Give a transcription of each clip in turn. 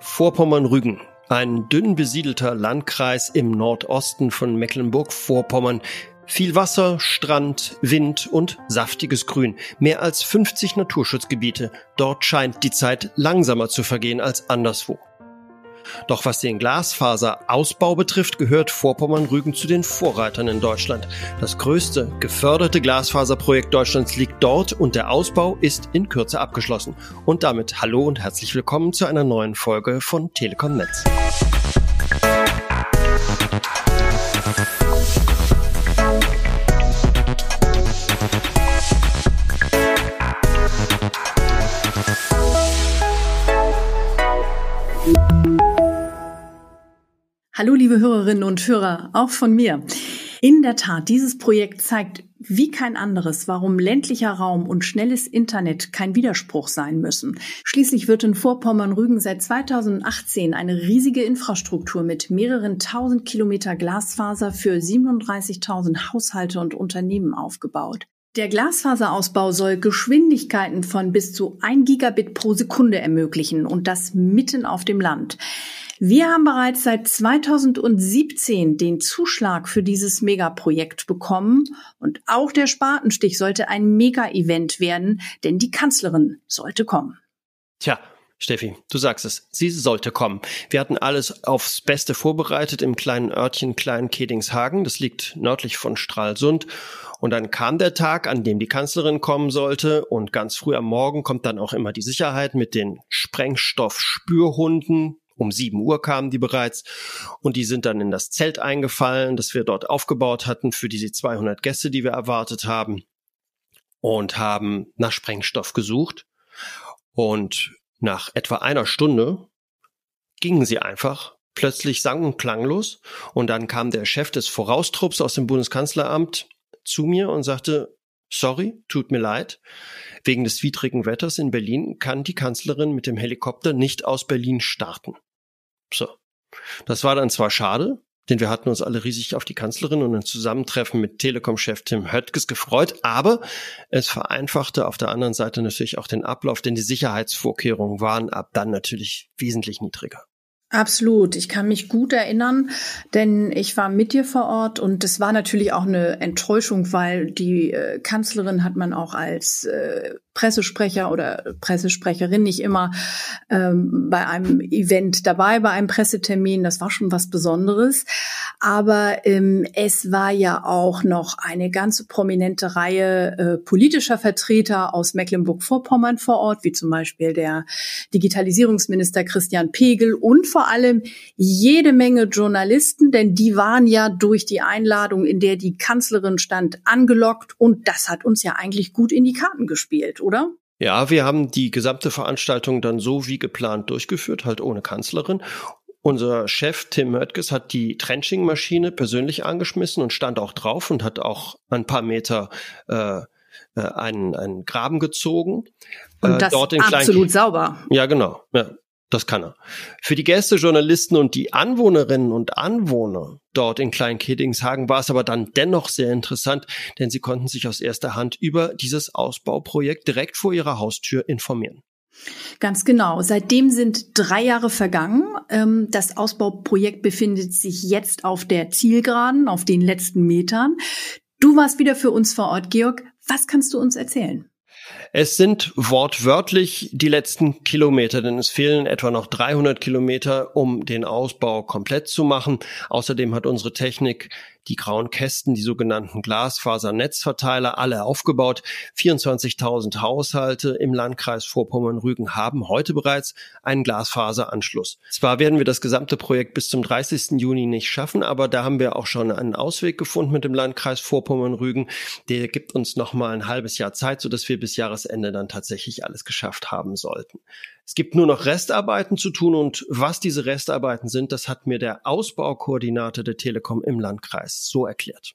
Vorpommern-Rügen, ein dünn besiedelter Landkreis im Nordosten von Mecklenburg-Vorpommern. Viel Wasser, Strand, Wind und saftiges Grün. Mehr als 50 Naturschutzgebiete. Dort scheint die Zeit langsamer zu vergehen als anderswo. Doch was den Glasfaserausbau betrifft, gehört Vorpommern-Rügen zu den Vorreitern in Deutschland. Das größte geförderte Glasfaserprojekt Deutschlands liegt dort und der Ausbau ist in Kürze abgeschlossen. Und damit hallo und herzlich willkommen zu einer neuen Folge von Telekom Netz. Hallo, liebe Hörerinnen und Hörer, auch von mir. In der Tat, dieses Projekt zeigt wie kein anderes, warum ländlicher Raum und schnelles Internet kein Widerspruch sein müssen. Schließlich wird in Vorpommern-Rügen seit 2018 eine riesige Infrastruktur mit mehreren tausend Kilometer Glasfaser für 37.000 Haushalte und Unternehmen aufgebaut. Der Glasfaserausbau soll Geschwindigkeiten von bis zu 1 Gigabit pro Sekunde ermöglichen und das mitten auf dem Land. Wir haben bereits seit 2017 den Zuschlag für dieses Megaprojekt bekommen und auch der Spatenstich sollte ein Mega-Event werden, denn die Kanzlerin sollte kommen. Tja, Steffi, du sagst es, sie sollte kommen. Wir hatten alles aufs Beste vorbereitet im kleinen Örtchen Klein-Kedingshagen. Das liegt nördlich von Stralsund. Und dann kam der Tag, an dem die Kanzlerin kommen sollte. Und ganz früh am Morgen kommt dann auch immer die Sicherheit mit den Sprengstoff-Spürhunden, um sieben Uhr kamen die bereits und die sind dann in das Zelt eingefallen, das wir dort aufgebaut hatten für diese 200 Gäste, die wir erwartet haben und haben nach Sprengstoff gesucht. Und nach etwa einer Stunde gingen sie einfach plötzlich sang- und klanglos. Und dann kam der Chef des Voraustrupps aus dem Bundeskanzleramt zu mir und sagte, sorry, tut mir leid. Wegen des widrigen Wetters in Berlin kann die Kanzlerin mit dem Helikopter nicht aus Berlin starten. So. Das war dann zwar schade, denn wir hatten uns alle riesig auf die Kanzlerin und ein Zusammentreffen mit Telekom-Chef Tim Höttges gefreut, aber es vereinfachte auf der anderen Seite natürlich auch den Ablauf, denn die Sicherheitsvorkehrungen waren ab dann natürlich wesentlich niedriger. Absolut. Ich kann mich gut erinnern, denn ich war mit dir vor Ort und es war natürlich auch eine Enttäuschung, weil die äh, Kanzlerin hat man auch als äh, Pressesprecher oder Pressesprecherin nicht immer ähm, bei einem Event dabei, bei einem Pressetermin. Das war schon was Besonderes. Aber ähm, es war ja auch noch eine ganze prominente Reihe äh, politischer Vertreter aus Mecklenburg-Vorpommern vor Ort, wie zum Beispiel der Digitalisierungsminister Christian Pegel und vor allem jede Menge Journalisten, denn die waren ja durch die Einladung, in der die Kanzlerin stand, angelockt und das hat uns ja eigentlich gut in die Karten gespielt oder? Ja, wir haben die gesamte Veranstaltung dann so wie geplant durchgeführt, halt ohne Kanzlerin. Unser Chef Tim Möttges hat die Trenching-Maschine persönlich angeschmissen und stand auch drauf und hat auch ein paar Meter äh, äh einen, einen Graben gezogen. Und äh, das dort in absolut Klein sauber. Ja, genau. Ja. Das kann er. Für die Gäste, Journalisten und die Anwohnerinnen und Anwohner dort in Klein-Kedingshagen war es aber dann dennoch sehr interessant, denn sie konnten sich aus erster Hand über dieses Ausbauprojekt direkt vor ihrer Haustür informieren. Ganz genau. Seitdem sind drei Jahre vergangen. Ähm, das Ausbauprojekt befindet sich jetzt auf der Zielgeraden, auf den letzten Metern. Du warst wieder für uns vor Ort, Georg. Was kannst du uns erzählen? Es sind wortwörtlich die letzten Kilometer, denn es fehlen etwa noch 300 Kilometer, um den Ausbau komplett zu machen. Außerdem hat unsere Technik die grauen Kästen, die sogenannten Glasfasernetzverteiler, alle aufgebaut. 24.000 Haushalte im Landkreis Vorpommern-Rügen haben heute bereits einen Glasfaseranschluss. Zwar werden wir das gesamte Projekt bis zum 30. Juni nicht schaffen, aber da haben wir auch schon einen Ausweg gefunden mit dem Landkreis Vorpommern-Rügen. Der gibt uns noch mal ein halbes Jahr Zeit, sodass wir bis Jahresende dann tatsächlich alles geschafft haben sollten. Es gibt nur noch Restarbeiten zu tun und was diese Restarbeiten sind, das hat mir der Ausbaukoordinator der Telekom im Landkreis so erklärt.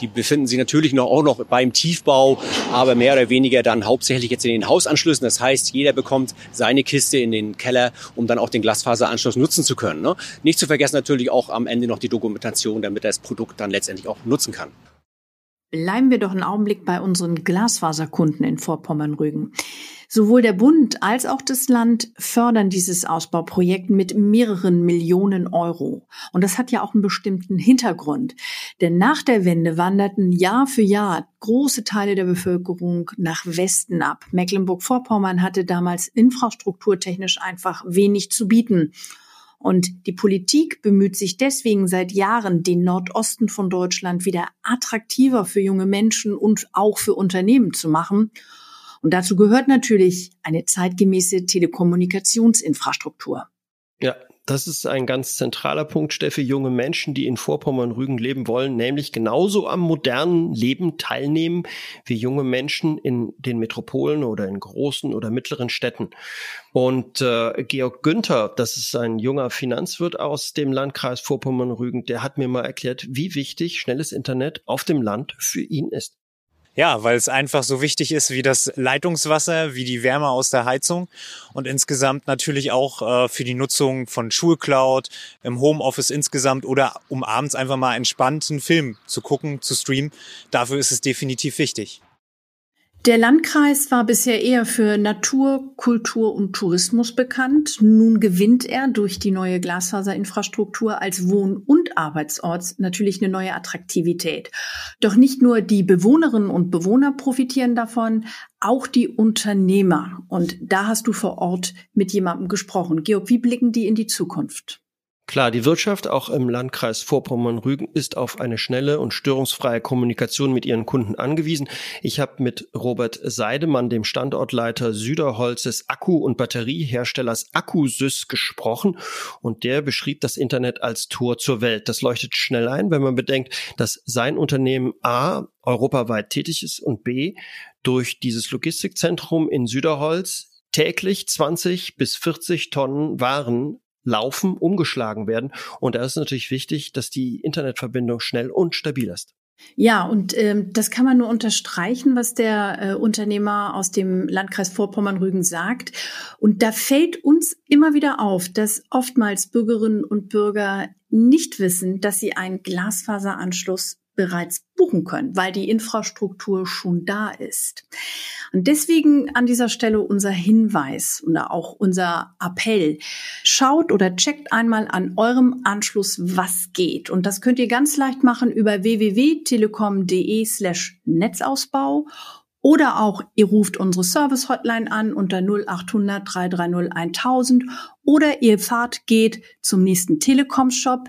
Die befinden sich natürlich noch auch noch beim Tiefbau, aber mehr oder weniger dann hauptsächlich jetzt in den Hausanschlüssen. Das heißt, jeder bekommt seine Kiste in den Keller, um dann auch den Glasfaseranschluss nutzen zu können. Ne? Nicht zu vergessen natürlich auch am Ende noch die Dokumentation, damit er das Produkt dann letztendlich auch nutzen kann. Bleiben wir doch einen Augenblick bei unseren Glasfaserkunden in Vorpommern-Rügen. Sowohl der Bund als auch das Land fördern dieses Ausbauprojekt mit mehreren Millionen Euro. Und das hat ja auch einen bestimmten Hintergrund. Denn nach der Wende wanderten Jahr für Jahr große Teile der Bevölkerung nach Westen ab. Mecklenburg-Vorpommern hatte damals infrastrukturtechnisch einfach wenig zu bieten. Und die Politik bemüht sich deswegen seit Jahren, den Nordosten von Deutschland wieder attraktiver für junge Menschen und auch für Unternehmen zu machen. Und dazu gehört natürlich eine zeitgemäße Telekommunikationsinfrastruktur. Ja, das ist ein ganz zentraler Punkt, Steffi. Junge Menschen, die in Vorpommern-Rügen leben wollen, nämlich genauso am modernen Leben teilnehmen wie junge Menschen in den Metropolen oder in großen oder mittleren Städten. Und äh, Georg Günther, das ist ein junger Finanzwirt aus dem Landkreis Vorpommern-Rügen, der hat mir mal erklärt, wie wichtig schnelles Internet auf dem Land für ihn ist. Ja, weil es einfach so wichtig ist wie das Leitungswasser, wie die Wärme aus der Heizung und insgesamt natürlich auch äh, für die Nutzung von Schulcloud, im Homeoffice insgesamt oder um abends einfach mal entspannt einen Film zu gucken, zu streamen. Dafür ist es definitiv wichtig. Der Landkreis war bisher eher für Natur, Kultur und Tourismus bekannt. Nun gewinnt er durch die neue Glasfaserinfrastruktur als Wohn- und Arbeitsort natürlich eine neue Attraktivität. Doch nicht nur die Bewohnerinnen und Bewohner profitieren davon, auch die Unternehmer. Und da hast du vor Ort mit jemandem gesprochen. Georg, wie blicken die in die Zukunft? Klar, die Wirtschaft auch im Landkreis Vorpommern-Rügen ist auf eine schnelle und störungsfreie Kommunikation mit ihren Kunden angewiesen. Ich habe mit Robert Seidemann, dem Standortleiter Süderholzes Akku- und Batterieherstellers Akkusys gesprochen und der beschrieb das Internet als Tor zur Welt. Das leuchtet schnell ein, wenn man bedenkt, dass sein Unternehmen A europaweit tätig ist und B durch dieses Logistikzentrum in Süderholz täglich 20 bis 40 Tonnen Waren laufen, umgeschlagen werden. Und da ist natürlich wichtig, dass die Internetverbindung schnell und stabil ist. Ja, und ähm, das kann man nur unterstreichen, was der äh, Unternehmer aus dem Landkreis Vorpommern-Rügen sagt. Und da fällt uns immer wieder auf, dass oftmals Bürgerinnen und Bürger nicht wissen, dass sie einen Glasfaseranschluss bereits buchen können, weil die Infrastruktur schon da ist. Und deswegen an dieser Stelle unser Hinweis oder auch unser Appell. Schaut oder checkt einmal an eurem Anschluss, was geht. Und das könnt ihr ganz leicht machen über www.telekom.de slash Netzausbau oder auch ihr ruft unsere Service Hotline an unter 0800 330 1000 oder ihr fahrt, geht zum nächsten Telekom Shop.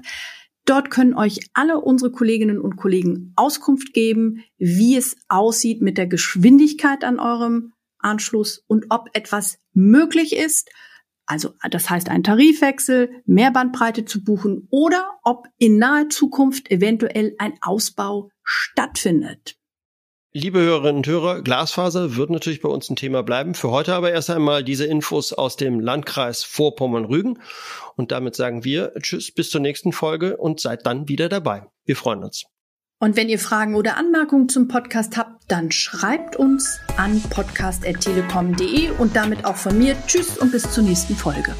Dort können euch alle unsere Kolleginnen und Kollegen Auskunft geben, wie es aussieht mit der Geschwindigkeit an eurem Anschluss und ob etwas möglich ist. Also das heißt ein Tarifwechsel, mehr Bandbreite zu buchen oder ob in naher Zukunft eventuell ein Ausbau stattfindet. Liebe Hörerinnen und Hörer, Glasfaser wird natürlich bei uns ein Thema bleiben. Für heute aber erst einmal diese Infos aus dem Landkreis Vorpommern-Rügen. Und damit sagen wir Tschüss, bis zur nächsten Folge und seid dann wieder dabei. Wir freuen uns. Und wenn ihr Fragen oder Anmerkungen zum Podcast habt, dann schreibt uns an podcast.telekom.de und damit auch von mir Tschüss und bis zur nächsten Folge.